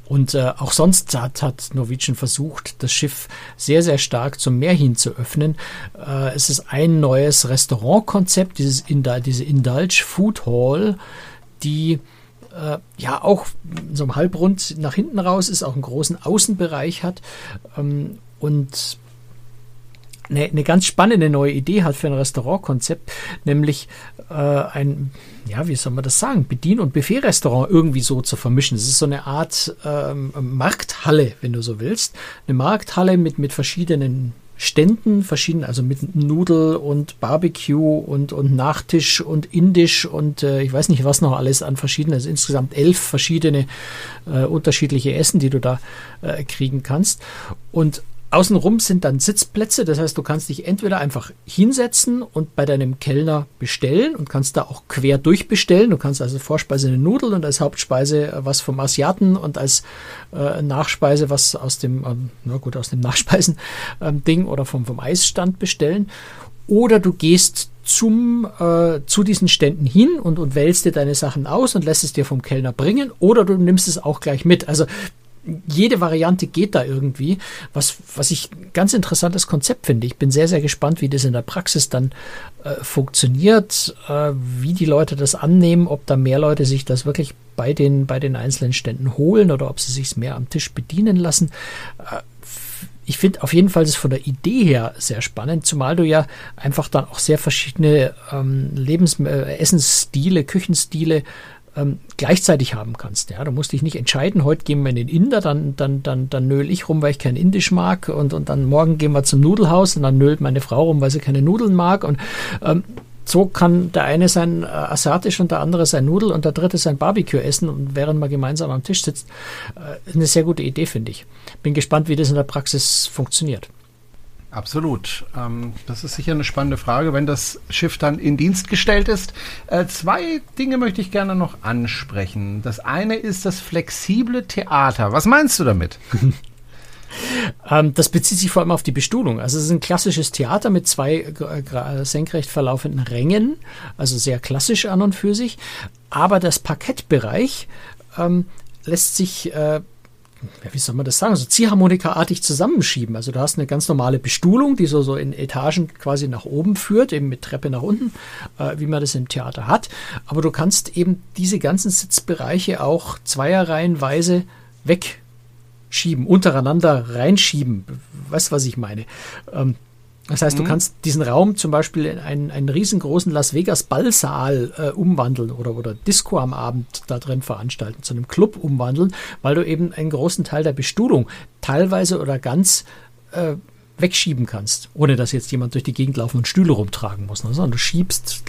Und äh, auch sonst hat, hat Norwegian versucht, das Schiff sehr, sehr stark zum Meer hin zu öffnen. Äh, es ist ein neues Restaurantkonzept, dieses Indul diese Indulge Food Hall, die äh, ja auch so einem Halbrund nach hinten raus ist, auch einen großen Außenbereich hat ähm, und eine, eine ganz spannende neue Idee hat für ein Restaurantkonzept, nämlich äh, ein, ja, wie soll man das sagen, Bedien- und Buffet-Restaurant irgendwie so zu vermischen. Es ist so eine Art ähm, Markthalle, wenn du so willst. Eine Markthalle mit, mit verschiedenen Ständen, verschiedenen, also mit Nudel und Barbecue und, und Nachtisch und Indisch und äh, ich weiß nicht was noch alles an verschiedenen, also insgesamt elf verschiedene äh, unterschiedliche Essen, die du da äh, kriegen kannst. Und Außenrum sind dann Sitzplätze, das heißt, du kannst dich entweder einfach hinsetzen und bei deinem Kellner bestellen und kannst da auch quer durchbestellen. Du kannst also Vorspeise eine Nudel und als Hauptspeise äh, was vom Asiaten und als äh, Nachspeise was aus dem, ähm, na gut, aus dem [LAUGHS] Nachspeisen-Ding ähm, oder vom, vom Eisstand bestellen. Oder du gehst zum, äh, zu diesen Ständen hin und, und wählst dir deine Sachen aus und lässt es dir vom Kellner bringen. Oder du nimmst es auch gleich mit. Also jede Variante geht da irgendwie, was, was ich ganz interessantes Konzept finde. Ich bin sehr, sehr gespannt, wie das in der Praxis dann äh, funktioniert, äh, wie die Leute das annehmen, ob da mehr Leute sich das wirklich bei den, bei den einzelnen Ständen holen oder ob sie sich mehr am Tisch bedienen lassen. Äh, ich finde auf jeden Fall das von der Idee her sehr spannend, zumal du ja einfach dann auch sehr verschiedene ähm, Lebens äh, Essensstile, Küchenstile ähm, gleichzeitig haben kannst. Ja, du musst dich nicht entscheiden, heute gehen wir in den Inder, dann, dann, dann, dann nöl ich rum, weil ich kein Indisch mag und, und dann morgen gehen wir zum Nudelhaus und dann nölt meine Frau rum, weil sie keine Nudeln mag und ähm, so kann der eine sein äh, asiatisch und der andere sein Nudel und der dritte sein Barbecue essen und während man gemeinsam am Tisch sitzt. Äh, eine sehr gute Idee, finde ich. Bin gespannt, wie das in der Praxis funktioniert. Absolut. Ähm, das ist sicher eine spannende Frage, wenn das Schiff dann in Dienst gestellt ist. Äh, zwei Dinge möchte ich gerne noch ansprechen. Das eine ist das flexible Theater. Was meinst du damit? [LAUGHS] Ähm, das bezieht sich vor allem auf die Bestuhlung. Also es ist ein klassisches Theater mit zwei senkrecht verlaufenden Rängen, also sehr klassisch an und für sich. Aber das Parkettbereich ähm, lässt sich äh, wie soll man das sagen, so Ziehharmonika-artig zusammenschieben. Also du hast eine ganz normale Bestuhlung, die so, so in Etagen quasi nach oben führt, eben mit Treppe nach unten, äh, wie man das im Theater hat. Aber du kannst eben diese ganzen Sitzbereiche auch zweierreihenweise wegschieben, untereinander reinschieben. Weißt du, was ich meine? Ähm, das heißt, mhm. du kannst diesen Raum zum Beispiel in einen, einen riesengroßen Las Vegas Ballsaal äh, umwandeln oder, oder Disco am Abend da drin veranstalten, zu einem Club umwandeln, weil du eben einen großen Teil der Bestuhlung teilweise oder ganz äh, wegschieben kannst, ohne dass jetzt jemand durch die Gegend laufen und Stühle rumtragen muss, ne? sondern du schiebst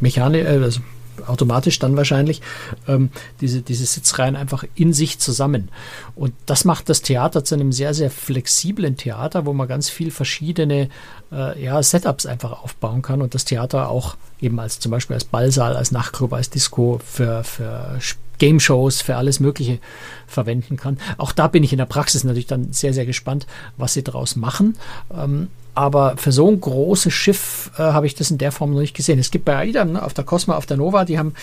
mechanisch, äh, also automatisch dann wahrscheinlich ähm, diese, diese Sitzreihen einfach in sich zusammen. Und das macht das Theater zu einem sehr, sehr flexiblen Theater, wo man ganz viel verschiedene äh, ja, Setups einfach aufbauen kann und das Theater auch eben als zum Beispiel als Ballsaal, als Nachtclub, als Disco für, für Game Shows, für alles Mögliche verwenden kann. Auch da bin ich in der Praxis natürlich dann sehr, sehr gespannt, was sie daraus machen. Ähm, aber für so ein großes Schiff äh, habe ich das in der Form noch nicht gesehen. Es gibt bei AIDA ne, auf der Cosma, auf der Nova, die haben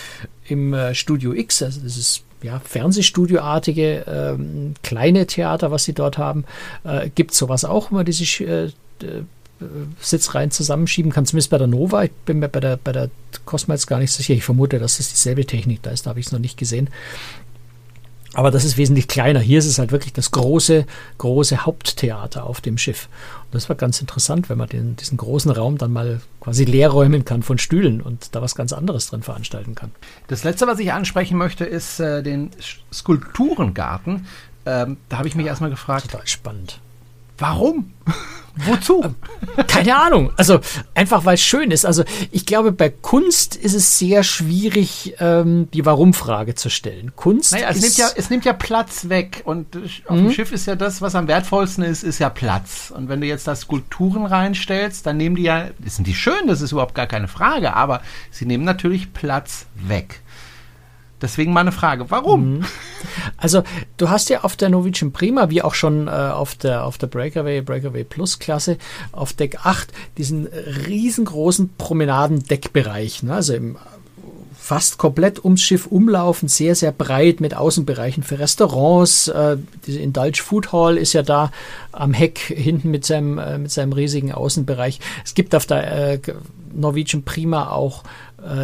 im äh, Studio X, also das ist ja Fernsehstudioartige ähm, kleine Theater, was sie dort haben, äh, gibt sowas auch, wo man diese äh, Sitzreihen zusammenschieben kann, zumindest bei der Nova. Ich bin mir bei der, bei der Cosma jetzt gar nicht sicher. Ich vermute, dass das dieselbe Technik da ist, da habe ich es noch nicht gesehen. Aber das ist wesentlich kleiner. Hier ist es halt wirklich das große, große Haupttheater auf dem Schiff. Und das war ganz interessant, wenn man den, diesen großen Raum dann mal quasi leer räumen kann von Stühlen und da was ganz anderes drin veranstalten kann. Das letzte, was ich ansprechen möchte, ist äh, den Skulpturengarten. Ähm, da habe ich mich ja, erstmal gefragt. Total spannend. Warum? [LAUGHS] Wozu? Keine Ahnung. Also einfach weil es schön ist. Also ich glaube, bei Kunst ist es sehr schwierig, ähm, die Warum-Frage zu stellen. Kunst naja, es nimmt ja, es nimmt ja Platz weg und auf mhm. dem Schiff ist ja das, was am wertvollsten ist, ist ja Platz. Und wenn du jetzt da Skulpturen reinstellst, dann nehmen die ja, sind die schön, das ist überhaupt gar keine Frage, aber sie nehmen natürlich Platz weg. Deswegen meine Frage, warum? Mhm. Also du hast ja auf der Norwegian Prima, wie auch schon äh, auf der, auf der Breakaway, Breakaway Plus Klasse, auf Deck 8, diesen riesengroßen Promenadendeckbereich, ne? also im fast komplett ums Schiff umlaufen, sehr, sehr breit mit Außenbereichen für Restaurants. Äh, diese Indulge Food Hall ist ja da am Heck hinten mit seinem, äh, mit seinem riesigen Außenbereich. Es gibt auf der äh, Norwegian Prima auch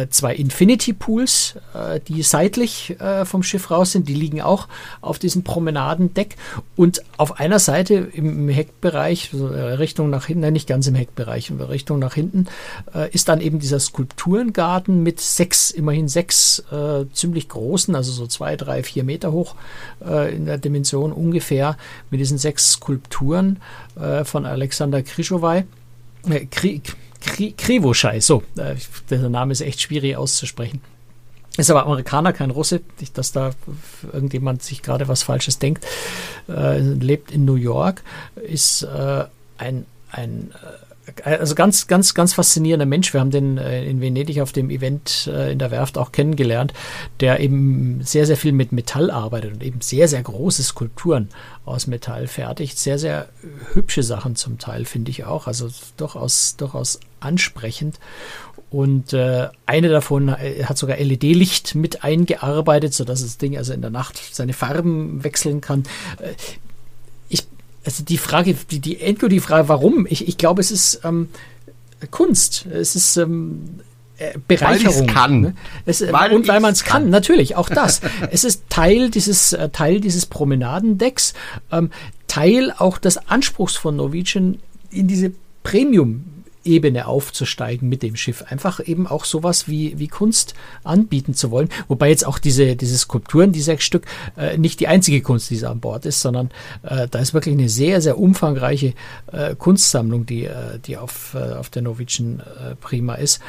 zwei Infinity Pools, äh, die seitlich äh, vom Schiff raus sind. Die liegen auch auf diesem Promenadendeck. Und auf einer Seite im Heckbereich, also Richtung nach hinten, nicht ganz im Heckbereich, Richtung nach hinten, äh, ist dann eben dieser Skulpturengarten mit sechs, immerhin sechs äh, ziemlich großen, also so zwei, drei, vier Meter hoch äh, in der Dimension ungefähr, mit diesen sechs Skulpturen von Alexander Krischowai. Krieg, Krivoschei, so, äh, der Name ist echt schwierig auszusprechen. Ist aber Amerikaner, kein Russe, nicht, dass da irgendjemand sich gerade was Falsches denkt. Äh, lebt in New York, ist äh, ein, ein äh, also ganz, ganz, ganz faszinierender Mensch. Wir haben den äh, in Venedig auf dem Event äh, in der Werft auch kennengelernt, der eben sehr, sehr viel mit Metall arbeitet und eben sehr, sehr große Skulpturen aus Metall fertigt. Sehr, sehr hübsche Sachen zum Teil, finde ich auch. Also durchaus, durchaus ansprechend. Und äh, eine davon hat sogar LED-Licht mit eingearbeitet, sodass das Ding also in der Nacht seine Farben wechseln kann. Also die Frage, die, die endgültige Frage, warum? Ich, ich glaube, es ist ähm, Kunst. Es ist ähm, äh, Bereicherung. Weil kann. Ne? Es, äh, weil und weil man es kann. kann, natürlich, auch [LAUGHS] das. es ist Teil dieses, äh, Teil dieses Promenadendecks, ähm, Teil auch des Anspruchs von Norwegian in diese Premium Ebene aufzusteigen mit dem Schiff. Einfach eben auch sowas wie, wie Kunst anbieten zu wollen. Wobei jetzt auch diese, diese Skulpturen, die sechs Stück, äh, nicht die einzige Kunst, die an Bord ist, sondern äh, da ist wirklich eine sehr, sehr umfangreiche äh, Kunstsammlung, die, äh, die auf, äh, auf der Norwegian äh, Prima ist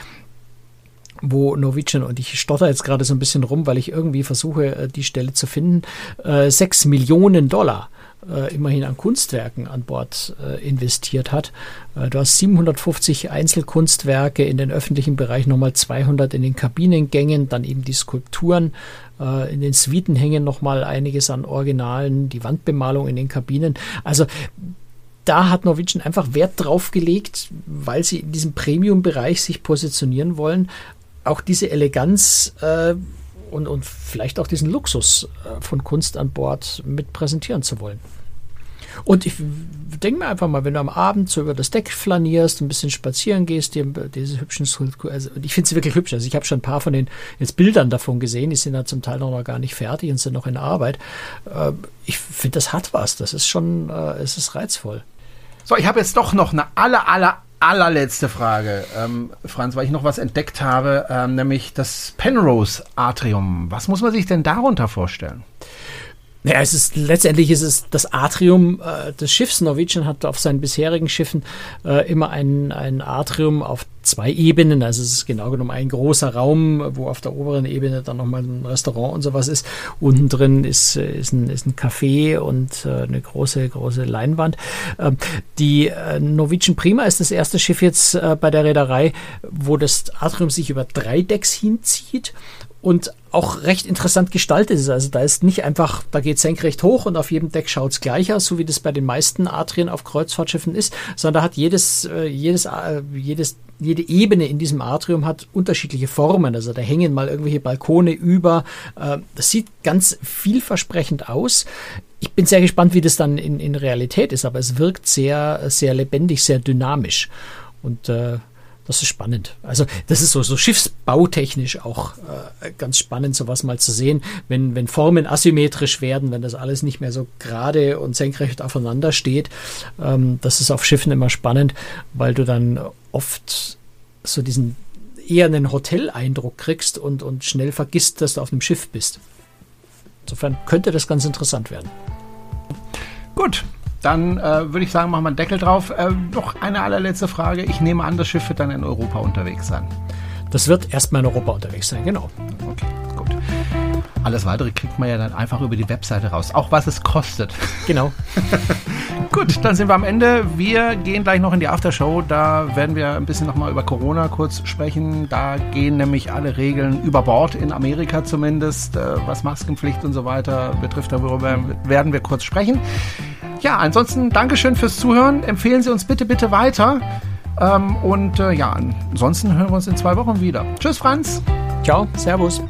wo Norwegian, und ich stotter jetzt gerade so ein bisschen rum, weil ich irgendwie versuche, die Stelle zu finden, 6 Millionen Dollar äh, immerhin an Kunstwerken an Bord äh, investiert hat. Äh, du hast 750 Einzelkunstwerke in den öffentlichen Bereich, nochmal 200 in den Kabinengängen, dann eben die Skulpturen. Äh, in den Suiten hängen nochmal einiges an Originalen, die Wandbemalung in den Kabinen. Also da hat Norwegian einfach Wert drauf gelegt, weil sie in diesem Premium-Bereich sich positionieren wollen, auch diese Eleganz äh, und, und vielleicht auch diesen Luxus äh, von Kunst an Bord mit präsentieren zu wollen. Und ich denke mir einfach mal, wenn du am Abend so über das Deck flanierst, ein bisschen spazieren gehst, dir diese hübschen also ich finde sie wirklich hübsch. Also ich habe schon ein paar von den jetzt Bildern davon gesehen, die sind ja zum Teil noch gar nicht fertig und sind noch in Arbeit. Äh, ich finde, das hat was. Das ist schon, äh, es ist reizvoll. So, ich habe jetzt doch noch eine aller, aller, allerletzte Frage, ähm, Franz, weil ich noch was entdeckt habe, ähm, nämlich das Penrose Atrium. Was muss man sich denn darunter vorstellen? Naja, es ist letztendlich ist es das Atrium äh, des Schiffs. Norwegian hat auf seinen bisherigen Schiffen äh, immer ein, ein Atrium auf zwei Ebenen. Also es ist genau genommen ein großer Raum, wo auf der oberen Ebene dann nochmal ein Restaurant und sowas ist. Unten drin ist, ist, ein, ist ein Café und äh, eine große, große Leinwand. Ähm, die äh, Norwegian Prima ist das erste Schiff jetzt äh, bei der Reederei, wo das Atrium sich über drei Decks hinzieht und auch recht interessant gestaltet ist. Also da ist nicht einfach, da geht senkrecht hoch und auf jedem Deck schaut es gleich aus, so wie das bei den meisten Atrien auf Kreuzfahrtschiffen ist, sondern da hat jedes, äh, jedes, äh, jedes, jede Ebene in diesem Atrium hat unterschiedliche Formen. Also da hängen mal irgendwelche Balkone über. Äh, das sieht ganz vielversprechend aus. Ich bin sehr gespannt, wie das dann in, in Realität ist, aber es wirkt sehr, sehr lebendig, sehr dynamisch. Und äh, das ist spannend. Also das ist so, so schiffsbautechnisch auch äh, ganz spannend, sowas mal zu sehen, wenn, wenn Formen asymmetrisch werden, wenn das alles nicht mehr so gerade und senkrecht aufeinander steht. Ähm, das ist auf Schiffen immer spannend, weil du dann oft so diesen eher einen Hoteleindruck kriegst und, und schnell vergisst, dass du auf einem Schiff bist. Insofern könnte das ganz interessant werden. Gut, dann äh, würde ich sagen, machen wir einen Deckel drauf. Äh, noch eine allerletzte Frage. Ich nehme an, das Schiff wird dann in Europa unterwegs sein. Das wird erstmal in Europa unterwegs sein, genau. Okay, gut. Alles weitere kriegt man ja dann einfach über die Webseite raus. Auch was es kostet. Genau. [LAUGHS] Gut, dann sind wir am Ende. Wir gehen gleich noch in die Aftershow. Da werden wir ein bisschen nochmal über Corona kurz sprechen. Da gehen nämlich alle Regeln über Bord, in Amerika zumindest, äh, was Maskenpflicht und so weiter betrifft. Darüber werden wir kurz sprechen. Ja, ansonsten Dankeschön fürs Zuhören. Empfehlen Sie uns bitte, bitte weiter. Ähm, und äh, ja, ansonsten hören wir uns in zwei Wochen wieder. Tschüss, Franz. Ciao, Servus.